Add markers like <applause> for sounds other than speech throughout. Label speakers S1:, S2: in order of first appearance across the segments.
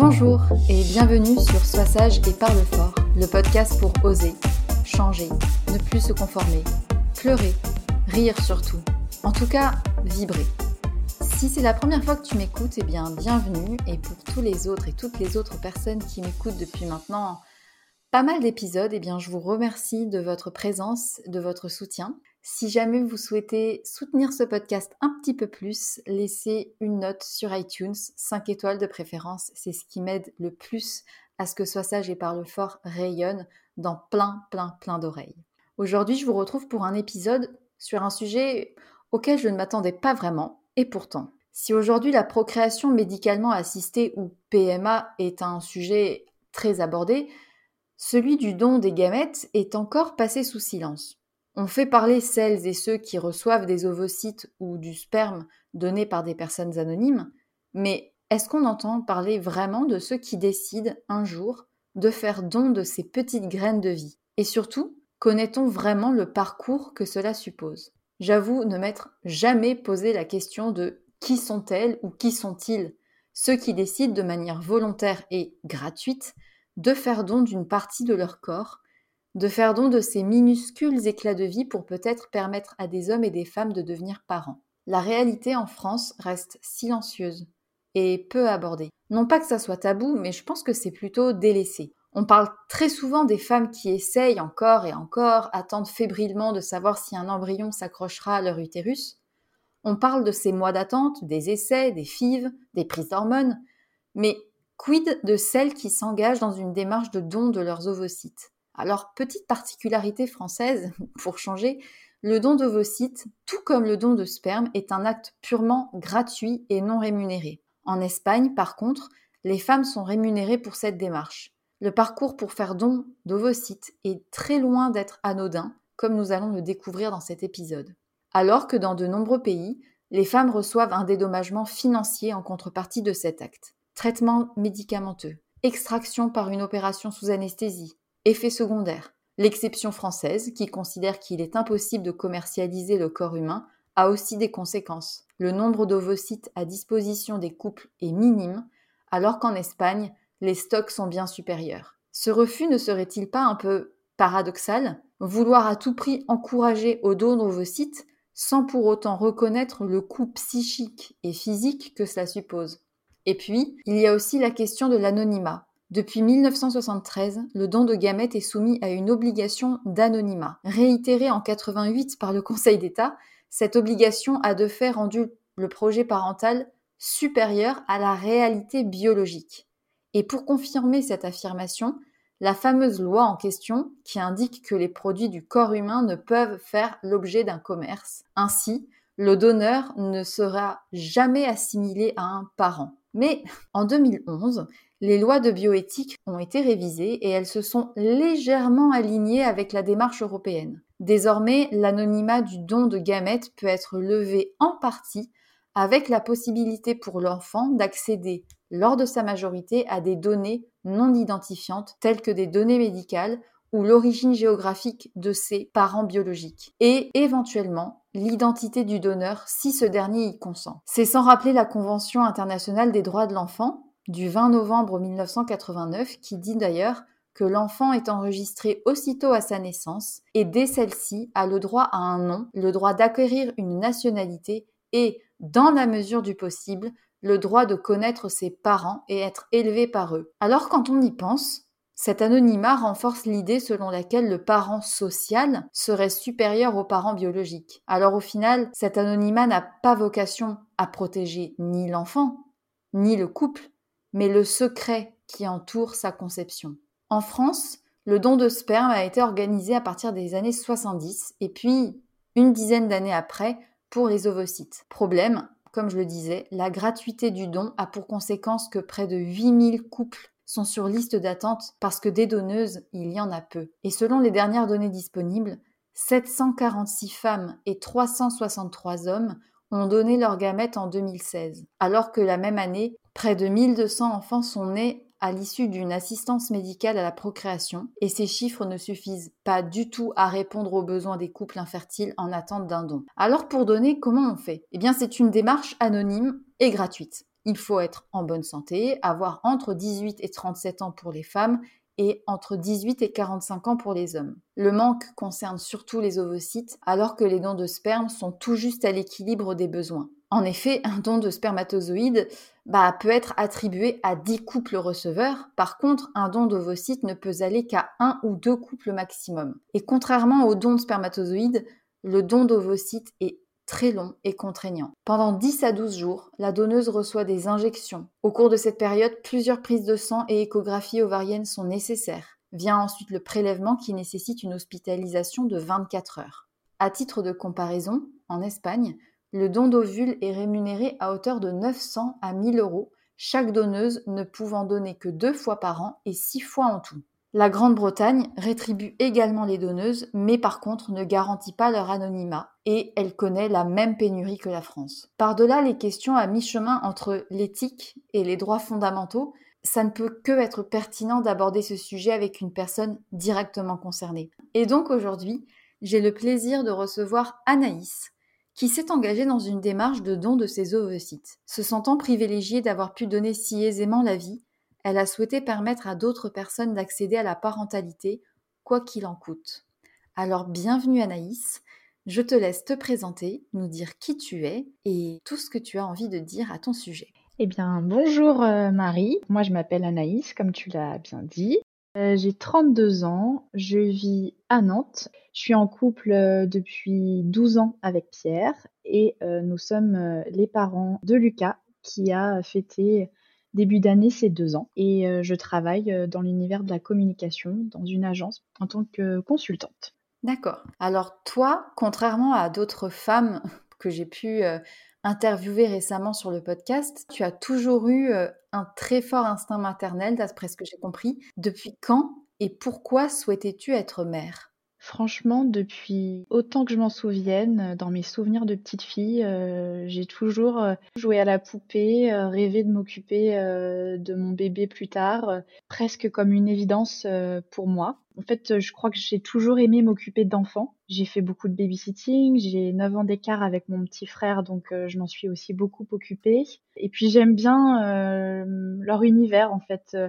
S1: Bonjour et bienvenue sur Sois sage et parle fort, le podcast pour oser, changer, ne plus se conformer, pleurer, rire surtout, en tout cas vibrer. Si c'est la première fois que tu m'écoutes, eh bien bienvenue et pour tous les autres et toutes les autres personnes qui m'écoutent depuis maintenant pas mal d'épisodes, eh bien je vous remercie de votre présence, de votre soutien. Si jamais vous souhaitez soutenir ce podcast un petit peu plus, laissez une note sur iTunes, 5 étoiles de préférence, c'est ce qui m'aide le plus à ce que Sois sage et parle fort rayonne dans plein, plein, plein d'oreilles. Aujourd'hui, je vous retrouve pour un épisode sur un sujet auquel je ne m'attendais pas vraiment, et pourtant. Si aujourd'hui la procréation médicalement assistée ou PMA est un sujet très abordé, celui du don des gamètes est encore passé sous silence. On fait parler celles et ceux qui reçoivent des ovocytes ou du sperme donné par des personnes anonymes, mais est-ce qu'on entend parler vraiment de ceux qui décident un jour de faire don de ces petites graines de vie? Et surtout, connaît-on vraiment le parcours que cela suppose? J'avoue ne m'être jamais posé la question de qui sont-elles ou qui sont-ils? Ceux qui décident de manière volontaire et gratuite de faire don d'une partie de leur corps de faire don de ces minuscules éclats de vie pour peut-être permettre à des hommes et des femmes de devenir parents. La réalité en France reste silencieuse et peu abordée. Non pas que ça soit tabou, mais je pense que c'est plutôt délaissé.
S2: On parle très souvent des femmes qui essayent encore et encore, attendent fébrilement de savoir si un embryon s'accrochera à leur utérus. On parle de ces mois d'attente, des essais, des fives, des prises d'hormones, mais quid de celles qui s'engagent dans une démarche de don de leurs ovocytes? Alors, petite particularité française, <laughs> pour changer, le don d'ovocytes, tout comme le don de sperme, est un acte purement gratuit et non rémunéré. En Espagne, par contre, les femmes sont rémunérées pour cette démarche. Le parcours pour faire don d'ovocytes est très loin d'être anodin, comme nous allons le découvrir dans cet épisode. Alors que dans de nombreux pays, les femmes reçoivent un dédommagement financier en contrepartie de cet acte. Traitement médicamenteux, extraction par une opération sous anesthésie, effets secondaires. L'exception française, qui considère qu'il est impossible de commercialiser le corps humain, a aussi des conséquences. Le nombre d'ovocytes à disposition des couples est minime, alors qu'en Espagne, les stocks sont bien supérieurs. Ce refus ne serait-il pas un peu paradoxal? Vouloir à tout prix encourager au don d'ovocytes sans pour autant reconnaître le coût psychique et physique que cela suppose? Et puis, il y a aussi la question de l'anonymat. Depuis 1973, le don de gamètes est soumis à une obligation d'anonymat. Réitérée en 88 par le Conseil d'État, cette obligation a de fait rendu le projet parental supérieur à la réalité biologique. Et pour confirmer cette affirmation, la fameuse loi en question qui indique que les produits du corps humain ne peuvent faire l'objet d'un commerce. Ainsi, le donneur ne sera jamais assimilé à un parent. Mais en 2011, les lois de bioéthique ont été révisées et elles se sont légèrement alignées avec la démarche européenne. Désormais, l'anonymat du don de gamètes peut être levé en partie avec la possibilité pour l'enfant d'accéder lors de sa majorité à des données non identifiantes telles que des données médicales ou l'origine géographique de ses parents biologiques, et éventuellement l'identité du donneur si ce dernier y consent. C'est sans rappeler la Convention internationale des droits de l'enfant du 20 novembre 1989 qui dit d'ailleurs que l'enfant est enregistré aussitôt à sa naissance et dès celle-ci a le droit à un nom, le droit d'acquérir une nationalité et, dans la mesure du possible, le droit de connaître ses parents et être élevé par eux. Alors quand on y pense, cet anonymat renforce l'idée selon laquelle le parent social serait supérieur au parent biologique. Alors au final, cet anonymat n'a pas vocation à protéger ni l'enfant, ni le couple, mais le secret qui entoure sa conception. En France, le don de sperme a été organisé à partir des années 70 et puis une dizaine d'années après pour les ovocytes. Problème, comme je le disais, la gratuité du don a pour conséquence que près de 8000 couples sont sur liste d'attente parce que des donneuses, il y en a peu. Et selon les dernières données disponibles, 746 femmes et 363 hommes ont donné leur gamète en 2016, alors que la même année, près de 1200 enfants sont nés à l'issue d'une assistance médicale à la procréation, et ces chiffres ne suffisent pas du tout à répondre aux besoins des couples infertiles en attente d'un don. Alors pour donner, comment on fait? Eh bien c'est une démarche anonyme et gratuite. Il faut être en bonne santé, avoir entre 18 et 37 ans pour les femmes et entre 18 et 45 ans pour les hommes. Le manque concerne surtout les ovocytes, alors que les dons de sperme sont tout juste à l'équilibre des besoins. En effet, un don de spermatozoïdes bah, peut être attribué à 10 couples receveurs. Par contre, un don d'ovocytes ne peut aller qu'à un ou deux couples maximum. Et contrairement au don de spermatozoïdes, le don d'ovocytes est très long et contraignant. Pendant 10 à 12 jours, la donneuse reçoit des injections. Au cours de cette période, plusieurs prises de sang et échographies ovariennes sont nécessaires. Vient ensuite le prélèvement qui nécessite une hospitalisation de 24 heures. À titre de comparaison, en Espagne, le don d'ovules est rémunéré à hauteur de 900 à 1000 euros, chaque donneuse ne pouvant donner que deux fois par an et six fois en tout. La Grande-Bretagne rétribue également les donneuses, mais par contre ne garantit pas leur anonymat, et elle connaît la même pénurie que la France. Par-delà les questions à mi-chemin entre l'éthique et les droits fondamentaux, ça ne peut que être pertinent d'aborder ce sujet avec une personne directement concernée. Et donc aujourd'hui, j'ai le plaisir de recevoir Anaïs, qui s'est engagée dans une démarche de don de ses ovocytes. Se sentant privilégiée d'avoir pu donner si aisément la vie, elle a souhaité permettre à d'autres personnes d'accéder à la parentalité, quoi qu'il en coûte. Alors bienvenue Anaïs, je te laisse te présenter, nous dire qui tu es et tout ce que tu as envie de dire à ton sujet.
S3: Eh bien, bonjour euh, Marie, moi je m'appelle Anaïs, comme tu l'as bien dit. Euh, j'ai 32 ans, je vis à Nantes. Je suis en couple euh, depuis 12 ans avec Pierre et nous sommes les parents de Lucas qui a fêté début d'année ses deux ans. Et je travaille dans l'univers de la communication dans une agence en tant que consultante.
S2: D'accord. Alors toi, contrairement à d'autres femmes <laughs> que j'ai pu interviewé récemment sur le podcast, tu as toujours eu euh, un très fort instinct maternel, d'après ce que j'ai compris. Depuis quand et pourquoi souhaitais-tu être mère?
S3: Franchement, depuis autant que je m'en souvienne, dans mes souvenirs de petite fille, euh, j'ai toujours euh, joué à la poupée, rêvé de m'occuper de mon bébé plus tard, presque comme une évidence pour moi. En fait, je crois que j'ai toujours aimé m'occuper d'enfants. J'ai fait beaucoup de babysitting, j'ai 9 ans d'écart avec mon petit frère, donc euh, je m'en suis aussi beaucoup occupée. Et puis j'aime bien euh, leur univers, en fait, euh,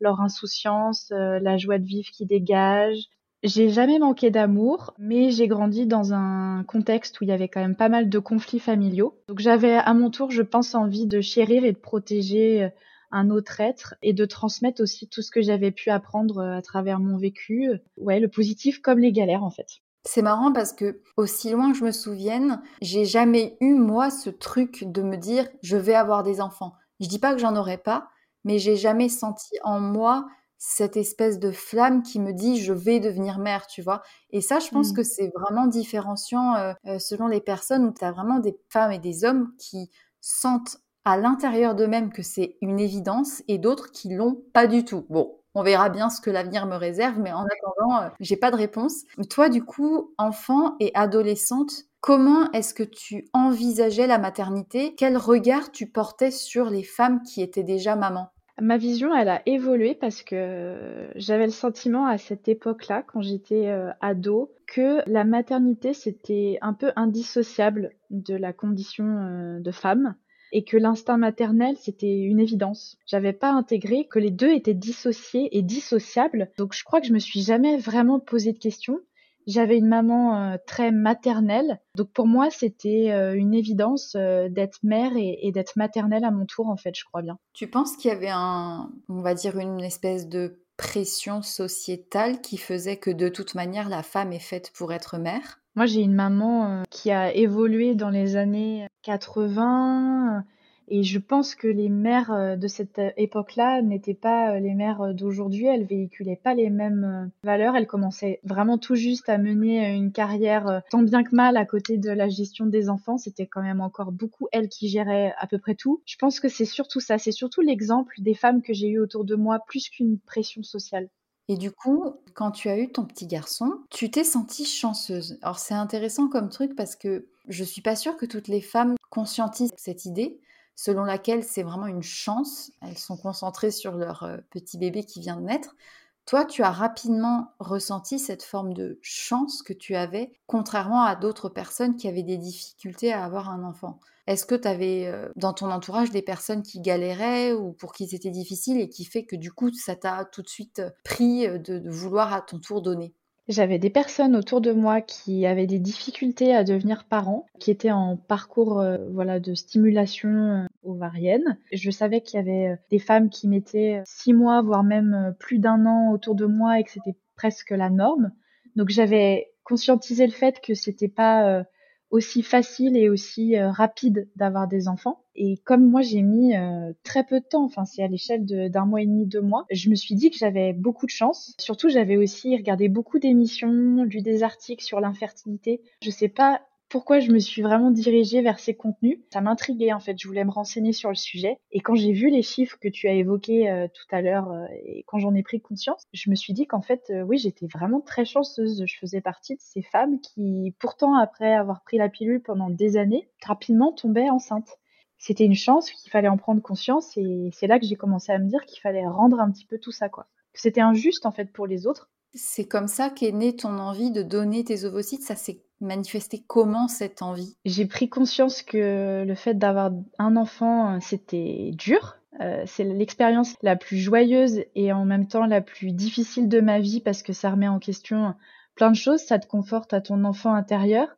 S3: leur insouciance, la joie de vivre qui dégage. J'ai jamais manqué d'amour, mais j'ai grandi dans un contexte où il y avait quand même pas mal de conflits familiaux. Donc j'avais à mon tour, je pense, envie de chérir et de protéger un autre être et de transmettre aussi tout ce que j'avais pu apprendre euh, à travers mon vécu. Ouais, le positif comme les galères en fait.
S2: C'est marrant parce que aussi loin que je me souvienne, j'ai jamais eu moi ce truc de me dire je vais avoir des enfants. Je dis pas que j'en aurais pas, mais j'ai jamais senti en moi cette espèce de flamme qui me dit je vais devenir mère, tu vois. Et ça, je pense mmh. que c'est vraiment différenciant euh, euh, selon les personnes où tu as vraiment des femmes et des hommes qui sentent à l'intérieur d'eux-mêmes que c'est une évidence et d'autres qui l'ont pas du tout. Bon, on verra bien ce que l'avenir me réserve, mais en attendant, euh, j'ai pas de réponse. Toi, du coup, enfant et adolescente, comment est-ce que tu envisageais la maternité? Quel regard tu portais sur les femmes qui étaient déjà mamans?
S3: Ma vision, elle a évolué parce que j'avais le sentiment à cette époque-là, quand j'étais euh, ado, que la maternité, c'était un peu indissociable de la condition euh, de femme et que l'instinct maternel, c'était une évidence. J'avais pas intégré que les deux étaient dissociés et dissociables. Donc je crois que je me suis jamais vraiment posé de questions. J'avais une maman euh, très maternelle, donc pour moi c'était euh, une évidence euh, d'être mère et, et d'être maternelle à mon tour en fait, je crois bien.
S2: Tu penses qu'il y avait un, on va dire une espèce de pression sociétale qui faisait que de toute manière la femme est faite pour être mère?
S3: Moi, j'ai une maman qui a évolué dans les années 80 et je pense que les mères euh, de cette euh, époque-là n'étaient pas les mères d'aujourd'hui. Elles véhiculaient pas les mêmes valeurs. Elles commençaient vraiment tout juste à mener une carrière tant bien que mal à côté de la gestion des enfants. C'était quand même encore beaucoup elles qui géraient à peu près tout. Je pense que c'est surtout ça. C'est surtout l'exemple des femmes que j'ai eues autour de moi plus qu'une pression sociale.
S2: Et du coup, quand tu as eu ton petit garçon, tu t'es sentie chanceuse. Alors c'est intéressant comme truc parce que je suis pas sûre que toutes les femmes conscientisent cette idée selon laquelle c'est vraiment une chance. Elles sont concentrées sur leur euh, petit bébé qui vient de naître. Toi, tu as rapidement ressenti cette forme de chance que tu avais, contrairement à d'autres personnes qui avaient des difficultés à avoir un enfant. Est-ce que tu avais euh, dans ton entourage des personnes qui galéraient ou pour qui c'était difficile et qui fait que du coup ça t'a tout de suite euh, pris euh, de, vouloir à ton tour donner?
S3: J'avais des personnes autour de moi qui avaient des difficultés à devenir parents, qui étaient en parcours voilà de stimulation ovarienne. Je savais qu'il y avait des femmes qui mettaient six mois, voire même plus d'un an autour de moi et que c'était presque la norme. Donc j'avais conscientisé le fait que c'était pas aussi facile et aussi euh, rapide d'avoir des enfants. Et comme moi j'ai mis euh, très peu de temps, enfin c'est à l'échelle d'un mois et demi, deux mois, je me suis dit que j'avais beaucoup de chance. Surtout j'avais aussi regardé beaucoup d'émissions, lu des articles sur l'infertilité. Je sais pas pourquoi je me suis vraiment dirigée vers ces contenus. Ça m'intriguait en fait, je voulais me renseigner sur le sujet. Et quand j'ai vu les chiffres que tu as évoqués euh, tout à l'heure euh, et quand j'en ai pris conscience, je me suis dit qu'en fait, oui, j'étais vraiment très chanceuse. Je faisais partie de ces femmes qui, pourtant, après avoir pris la pilule pendant des années, rapidement tombaient enceintes. C'était une chance qu'il fallait en prendre conscience et c'est là que j'ai commencé à me dire qu'il fallait rendre un petit peu tout ça, quoi. C'était injuste en fait pour les autres.
S2: C'est comme ça qu'est née ton envie de donner tes ovocytes? Ça s'est manifester comment cette envie?
S3: J'ai pris conscience que le fait d'avoir un enfant, c'était dur. Euh, c'est l'expérience la plus joyeuse et en même temps la plus difficile de ma vie parce que ça remet en question plein de choses, ça te conforte à ton enfant intérieur,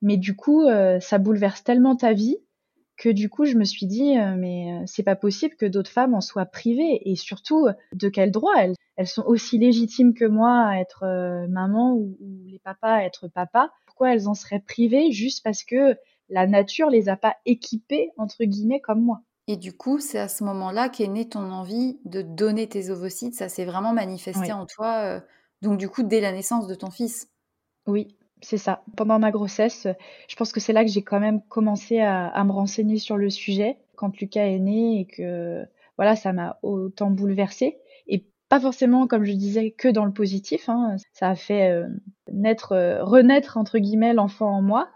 S3: mais du coup, euh, ça bouleverse tellement ta vie que du coup, je me suis dit, mais c'est pas possible que d'autres femmes en soient privées et surtout, de quel droit elles elles sont aussi légitimes que moi à être maman ou, ou, les papas à être papa? Pourquoi elles en seraient privées juste parce que la nature les a pas équipées entre guillemets comme moi?
S2: Et du coup, c'est à ce moment-là qu'est née ton envie de donner tes ovocytes. Ça s'est vraiment manifesté en toi, donc du coup, dès la naissance de ton fils.
S3: Oui, c'est ça. Pendant ma grossesse, je pense que c'est là que j'ai quand même commencé à, me renseigner sur le sujet quand Lucas est né et que voilà, ça m'a autant bouleversée. Et pas forcément, comme je disais, que dans le positif. Hein. Ça a fait naître, renaître entre guillemets l'enfant en moi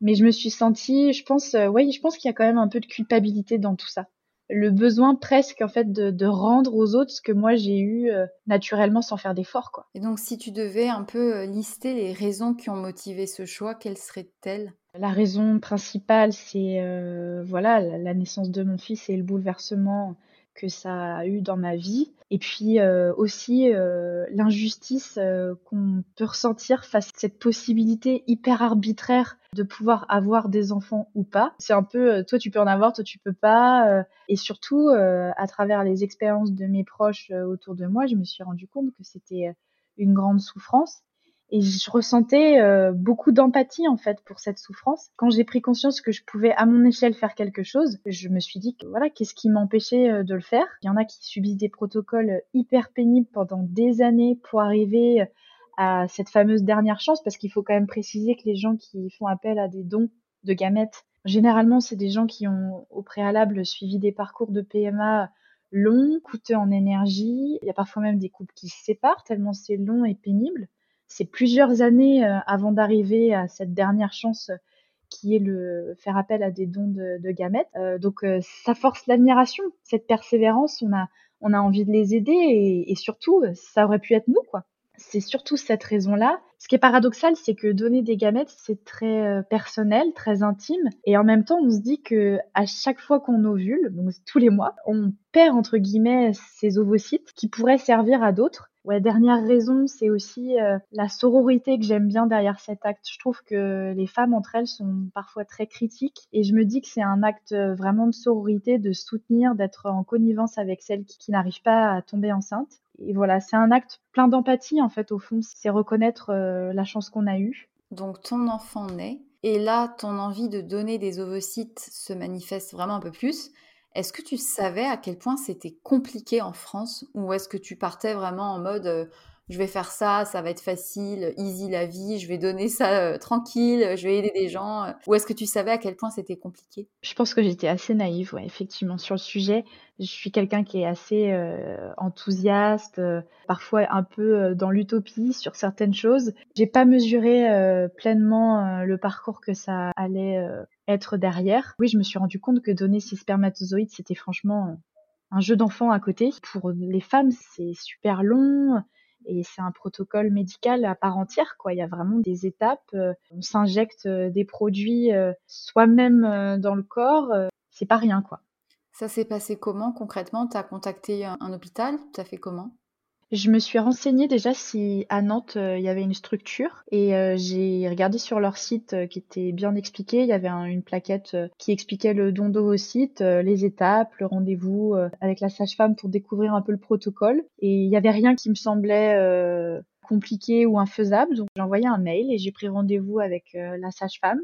S3: mais je me suis sentie, je pense, euh, oui, je pense qu'il y a quand même un peu de culpabilité dans tout ça. Le besoin presque en fait de, de rendre aux autres ce que moi j'ai eu euh, naturellement sans faire d'effort quoi.
S2: Et donc si tu devais un peu euh, lister les raisons qui ont motivé ce choix, quelles seraient-elles?
S3: La raison principale c'est voilà la naissance de mon fils et le bouleversement que ça a eu dans ma vie. Et puis euh, aussi euh, l'injustice euh, qu'on peut ressentir face à cette possibilité hyper arbitraire de pouvoir avoir des enfants ou pas. C'est un peu toi tu peux en avoir, toi tu peux pas. et surtout à travers les expériences de mes proches autour de moi, je me suis rendu compte que c'était une grande souffrance et je ressentais euh, beaucoup d'empathie en fait pour cette souffrance. Quand j'ai pris conscience que je pouvais à mon échelle faire quelque chose, je me suis dit que voilà, qu'est-ce qui m'empêchait euh, de le faire? Il y en a qui subissent des protocoles hyper pénibles pendant des années pour arriver à cette fameuse dernière chance parce qu'il faut quand même préciser que les gens qui font appel à des dons de gamètes, généralement c'est des gens qui ont au préalable suivi des parcours de PMA longs, coûteux en énergie. Il y a parfois même des couples qui se séparent tellement c'est long et pénible c'est plusieurs années euh, avant d'arriver à cette dernière chance euh, qui est le faire appel à des dons de, gamètes. Euh, donc ça force l'admiration, cette persévérance. On a on a envie de les aider et, surtout ça aurait pu être nous quoi. C'est surtout cette raison-là. Ce qui est paradoxal, c'est que donner des gamètes, c'est très personnel, très intime, et en même temps, on se dit que à chaque fois qu'on ovule, donc tous les mois, on perd entre guillemets ces ovocytes qui pourraient servir à d'autres. Ouais, dernière raison, c'est aussi euh, la sororité que j'aime bien derrière cet acte. Je trouve que les femmes entre elles sont parfois très critiques et je me dis que c'est un acte euh, vraiment de sororité, de soutenir, d'être en connivence avec celles qui, n'arrivent pas à tomber enceinte. Et voilà, c'est un acte plein d'empathie en fait au fond, c'est reconnaître euh, la chance qu'on a eue.
S2: Donc ton enfant naît et là ton envie de donner des ovocytes se manifeste vraiment un peu plus. Est-ce que tu savais à quel point c'était compliqué en France ou est-ce que tu partais vraiment en mode je vais faire ça, ça va être facile, easy la vie, je vais donner ça tranquille, je vais aider des gens Ou est-ce que tu savais à quel point c'était compliqué?
S3: Je pense que j'étais assez naïve, effectivement, sur le sujet. Je suis quelqu'un qui est assez enthousiaste, parfois un peu dans l'utopie sur certaines choses. J'ai pas mesuré pleinement le parcours que ça allait être derrière. Oui, je me suis rendu compte que donner ces spermatozoïdes, c'était franchement un jeu d'enfant à côté. Pour les femmes, c'est super long et c'est un protocole médical à part entière quoi. Il y a vraiment des étapes on s'injecte des produits soi-même dans le corps c'est pas rien quoi.
S2: Ça s'est passé comment concrètement? Tu as contacté un, hôpital? Tu as fait comment?
S3: Je me suis renseignée déjà si à Nantes il y avait une structure et j'ai regardé sur leur site qui était bien expliqué. Il y avait une plaquette qui expliquait le don d'ovocytes, les étapes, le rendez-vous avec la sage-femme pour découvrir un peu le protocole. Et il n'y avait rien qui me semblait compliqué ou infaisable. Donc j'ai envoyé un mail et j'ai pris rendez-vous avec la sage-femme.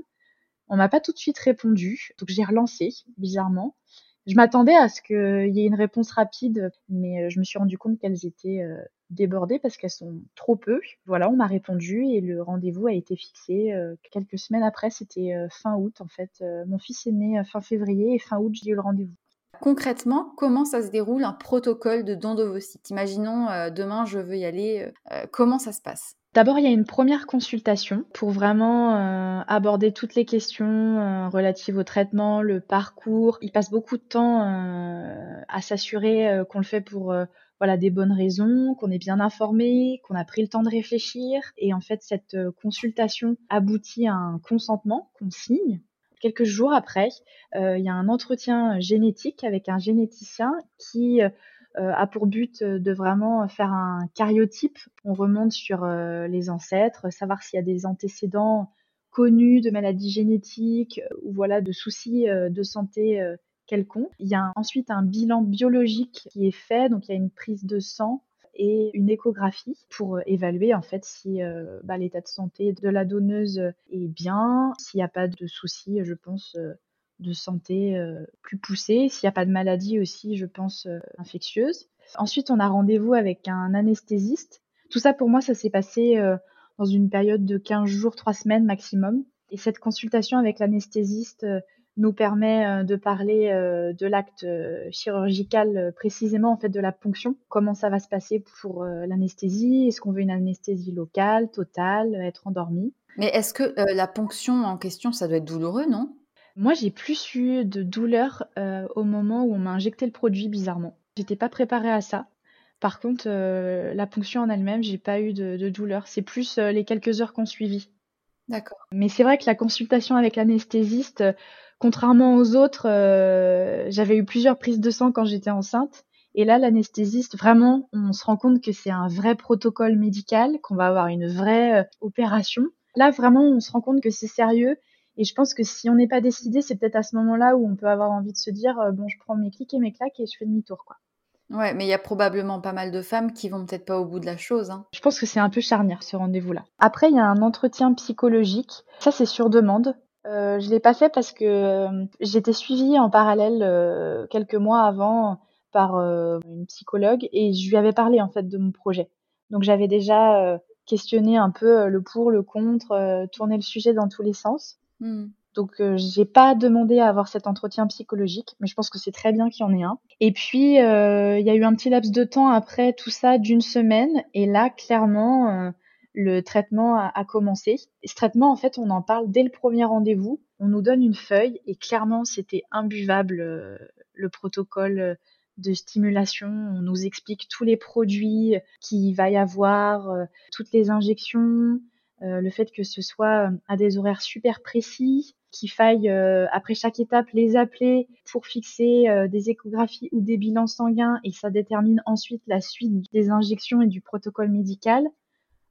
S3: On m'a pas tout de suite répondu, donc j'ai relancé bizarrement. Je m'attendais à ce qu'il y ait une réponse rapide, mais euh, je me suis rendu compte qu'elles étaient euh, débordées parce qu'elles sont trop peu. Voilà, on m'a répondu et le rendez-vous a été fixé euh, quelques semaines après, c'était fin août en fait. Mon fils est né fin février et fin août, j'ai eu le rendez-vous.
S2: Concrètement, comment ça se déroule un protocole de don d'ovocytes Imaginons demain je veux y aller, comment ça se passe?
S3: D'abord, il y a une première consultation pour vraiment euh, aborder toutes les questions euh, relatives au traitement, le parcours. Il passe beaucoup de temps euh, à s'assurer qu'on le fait pour voilà des bonnes raisons, qu'on est bien informé, qu'on a pris le temps de réfléchir. Et en fait, cette consultation aboutit à un consentement qu'on signe. Quelques jours après, il y a un entretien génétique avec un généticien qui a pour but euh, de vraiment faire un cariotype. On remonte sur euh, les ancêtres, savoir s'il y a des antécédents connus de maladies génétiques ou voilà de soucis de santé quelconques. Il y a ensuite un bilan biologique qui est fait, donc il y a une prise de sang et une échographie pour évaluer en fait si bah, l'état de santé de la donneuse est bien, s'il n'y a pas de soucis, je pense, de santé plus poussés, s'il n'y a pas de maladie aussi, je pense, infectieuse. Ensuite, on a rendez-vous avec un anesthésiste. Tout ça, pour moi, ça s'est passé dans une période de 15 jours, 3 semaines maximum. Et cette consultation avec l'anesthésiste nous permet euh, de parler euh, de l'acte euh, chirurgical précisément en fait de la ponction. Comment ça va se passer pour l'anesthésie? Est-ce qu'on veut une anesthésie locale, totale, être endormi?
S2: Mais est-ce que la ponction en question, ça doit être douloureux, non?
S3: Moi, j'ai plus eu de douleur au moment où on m'a injecté le produit, bizarrement. J'étais pas préparée à ça. Par contre, la ponction en elle-même, j'ai pas eu de, de douleur. C'est plus les quelques heures qu'on suivi.
S2: D'accord.
S3: Mais c'est vrai que la consultation avec l'anesthésiste, Contrairement aux autres, euh, j'avais eu plusieurs prises de sang quand j'étais enceinte. Et là, l'anesthésiste, vraiment, on se rend compte que c'est un vrai protocole médical, qu'on va avoir une vraie euh, opération. Là, vraiment, on se rend compte que c'est sérieux. Et je pense que si on n'est pas décidé, c'est peut-être à ce moment-là où on peut avoir envie de se dire, euh, bon, je prends mes clics et mes claques et je fais demi-tour, quoi.
S2: Ouais, mais il y a probablement pas mal de femmes qui vont peut-être pas au bout de la chose. Hein.
S3: Je pense que c'est un peu charnière ce rendez-vous-là. Après, il y a un entretien psychologique. Ça, c'est sur demande. Euh, je l'ai pas fait parce que euh, j'étais suivie en parallèle euh, quelques mois avant par une psychologue et je lui avais parlé en fait de mon projet. Donc j'avais déjà questionné un peu le pour, le contre, tourné le sujet dans tous les sens. Mmh. Donc j'ai pas demandé à avoir cet entretien psychologique, mais je pense que c'est très bien qu'il y en ait un. Et puis il y a eu un petit laps de temps après tout ça d'une semaine et là clairement le traitement a, commencé. ce traitement, en fait, on en parle dès le premier rendez-vous. On nous donne une feuille et clairement, c'était imbuvable euh, le protocole euh, de stimulation. On nous explique tous les produits qu'il va y avoir, euh, toutes les injections, le fait que ce soit à des horaires super précis, qu'il faille après chaque étape les appeler pour fixer des échographies ou des bilans sanguins et ça détermine ensuite la suite des injections et du protocole médical.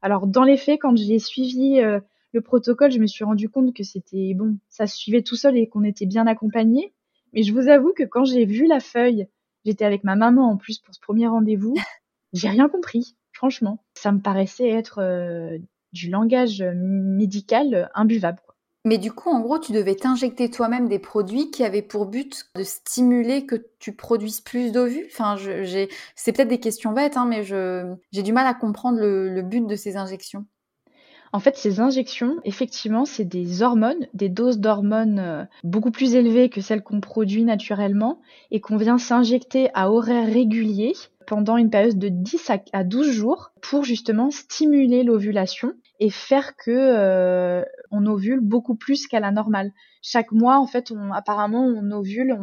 S3: Alors dans les faits, quand j'ai suivi euh, le protocole, je me suis rendu compte que c'était bon, ça se suivait tout seul et qu'on était bien accompagné. Mais je vous avoue que quand j'ai vu la feuille, j'étais avec ma maman en plus pour ce premier rendez-vous, <laughs> j'ai rien compris, franchement. Ça me paraissait être euh, du langage médical imbuvable.
S2: Mais du coup, en gros, tu devais t'injecter toi-même des produits qui avaient pour but de stimuler que tu produises plus d'ovules. Enfin, c'est peut-être des questions bêtes, hein, mais j'ai du mal à comprendre le, but de ces injections.
S3: En fait, ces injections, effectivement, c'est des hormones, des doses d'hormones euh, beaucoup plus élevées que celles qu'on produit naturellement et qu'on vient s'injecter à horaires réguliers pendant une période de 10 à 12 jours pour justement stimuler l'ovulation et faire que euh, on ovule beaucoup plus qu'à la normale. Chaque mois, en fait, on, apparemment, on ovule.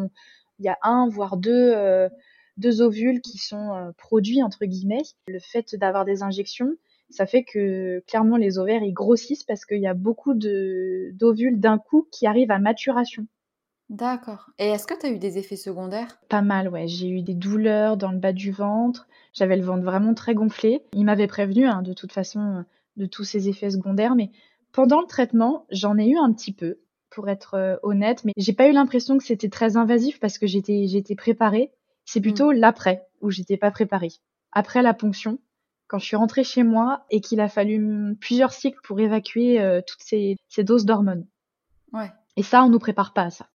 S3: Il y a un voire deux, euh, deux ovules qui sont euh, produits entre guillemets. Le fait d'avoir des injections, ça fait que clairement les ovaires ils grossissent parce qu'il y a beaucoup d'ovules d'un coup qui arrivent à maturation.
S2: D'accord. Et est-ce que tu as eu des effets secondaires?
S3: Pas mal, ouais. J'ai eu des douleurs dans le bas du ventre. J'avais le ventre vraiment très gonflé. Il m'avait prévenu, hein, de toute façon, de tous ces effets secondaires. Mais pendant le traitement, j'en ai eu un petit peu, pour être euh, honnête. Mais j'ai pas eu l'impression que c'était très invasif parce que j'étais, j'étais préparée. C'est plutôt mmh. l'après où j'étais pas préparée. Après la ponction, quand je suis rentrée chez moi et qu'il a fallu plusieurs cycles pour évacuer euh, toutes ces, ces doses d'hormones.
S2: Ouais.
S3: Et ça, on nous prépare pas à ça.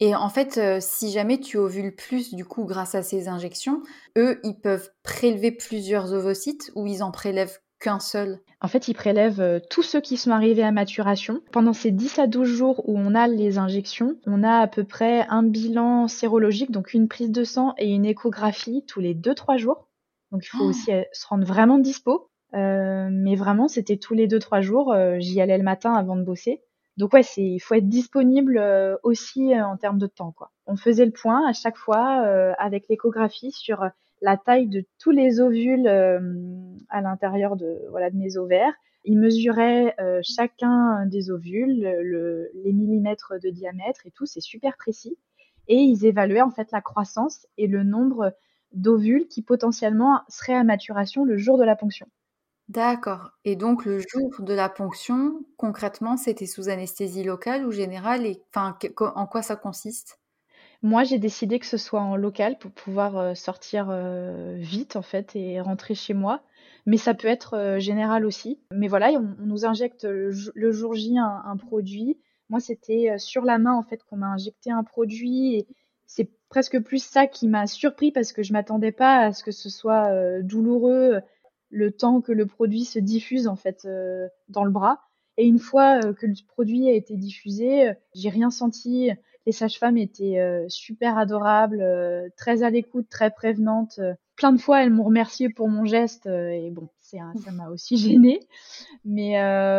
S2: Et en fait, euh, si jamais tu ovules plus, du coup, grâce à ces injections, eux, ils peuvent prélever plusieurs ovocytes ou ils en prélèvent qu'un seul
S3: En fait, ils prélèvent euh, tous ceux qui sont arrivés à maturation. Pendant ces 10 à 12 jours où on a les injections, on a à peu près un bilan sérologique, donc une prise de sang et une échographie tous les 2-3 jours. Donc il faut oh. aussi euh, se rendre vraiment dispo. mais vraiment, c'était tous les 2-3 jours. J'y allais le matin avant de bosser. Donc ouais, c'est il faut être disponible euh, aussi euh, en termes de temps quoi. On faisait le point à chaque fois euh, avec l'échographie sur la taille de tous les ovules à l'intérieur de voilà de mes ovaires. Ils mesuraient chacun des ovules, le, les millimètres de diamètre et tout, c'est super précis. Et ils évaluaient en fait la croissance et le nombre d'ovules qui potentiellement seraient à maturation le jour de la ponction.
S2: D'accord et donc le jour de la ponction, concrètement, c'était sous anesthésie locale ou générale et enfin, en quoi ça consiste?
S3: Moi, j'ai décidé que ce soit en local pour pouvoir sortir vite en fait et rentrer chez moi. Mais ça peut être général aussi. Mais voilà, on, nous injecte le, jour J un, produit. Moi, c'était sur la main en fait qu'on m'a injecté un produit c'est presque plus ça qui m'a surpris parce que je m'attendais pas à ce que ce soit douloureux le temps que le produit se diffuse en fait dans le bras. Et une fois que le produit a été diffusé, j'ai rien senti. Les sages-femmes étaient euh, super adorables, euh, très à l'écoute, très prévenantes. Plein de fois, elles m'ont remercié pour mon geste euh, et bon, ça m'a <laughs> aussi gênée. Mais,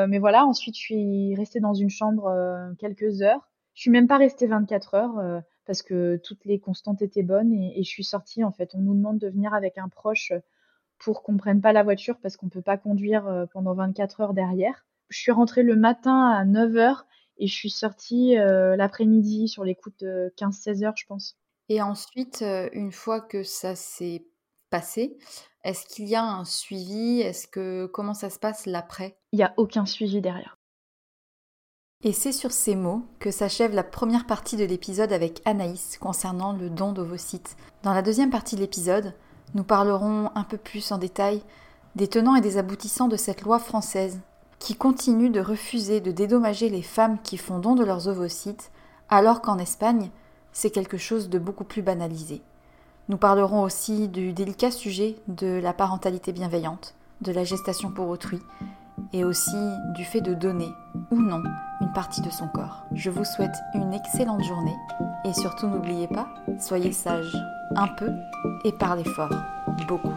S3: mais voilà, ensuite, je suis restée dans une chambre quelques heures. Je suis même pas restée 24 heures parce que toutes les constantes étaient bonnes et, et, je suis sortie. En fait, on nous demande de venir avec un proche pour qu'on prenne pas la voiture parce qu'on peut pas conduire pendant 24 heures derrière. Je suis rentrée le matin à 9 heures et je suis sortie euh, l'après-midi sur les coups de 15-16 heures, je pense.
S2: Et ensuite, euh, une fois que ça s'est passé, est-ce qu'il y a un suivi? Est-ce que comment ça se passe l'après?
S3: Il n'y a aucun suivi derrière.
S2: Et c'est sur ces mots que s'achève la première partie de l'épisode avec Anaïs concernant le don d'ovocytes. Dans la deuxième partie de l'épisode, nous parlerons un peu plus en détail des tenants et des aboutissants de cette loi française qui continue de refuser de dédommager les femmes qui font don de leurs ovocytes, alors qu'en Espagne, c'est quelque chose de beaucoup plus banalisé. Nous parlerons aussi du délicat sujet de la parentalité bienveillante, de la gestation pour autrui, et aussi du fait de donner, ou non, une partie de son corps. Je vous souhaite une excellente journée, et surtout n'oubliez pas, soyez sages un peu et parlez fort beaucoup.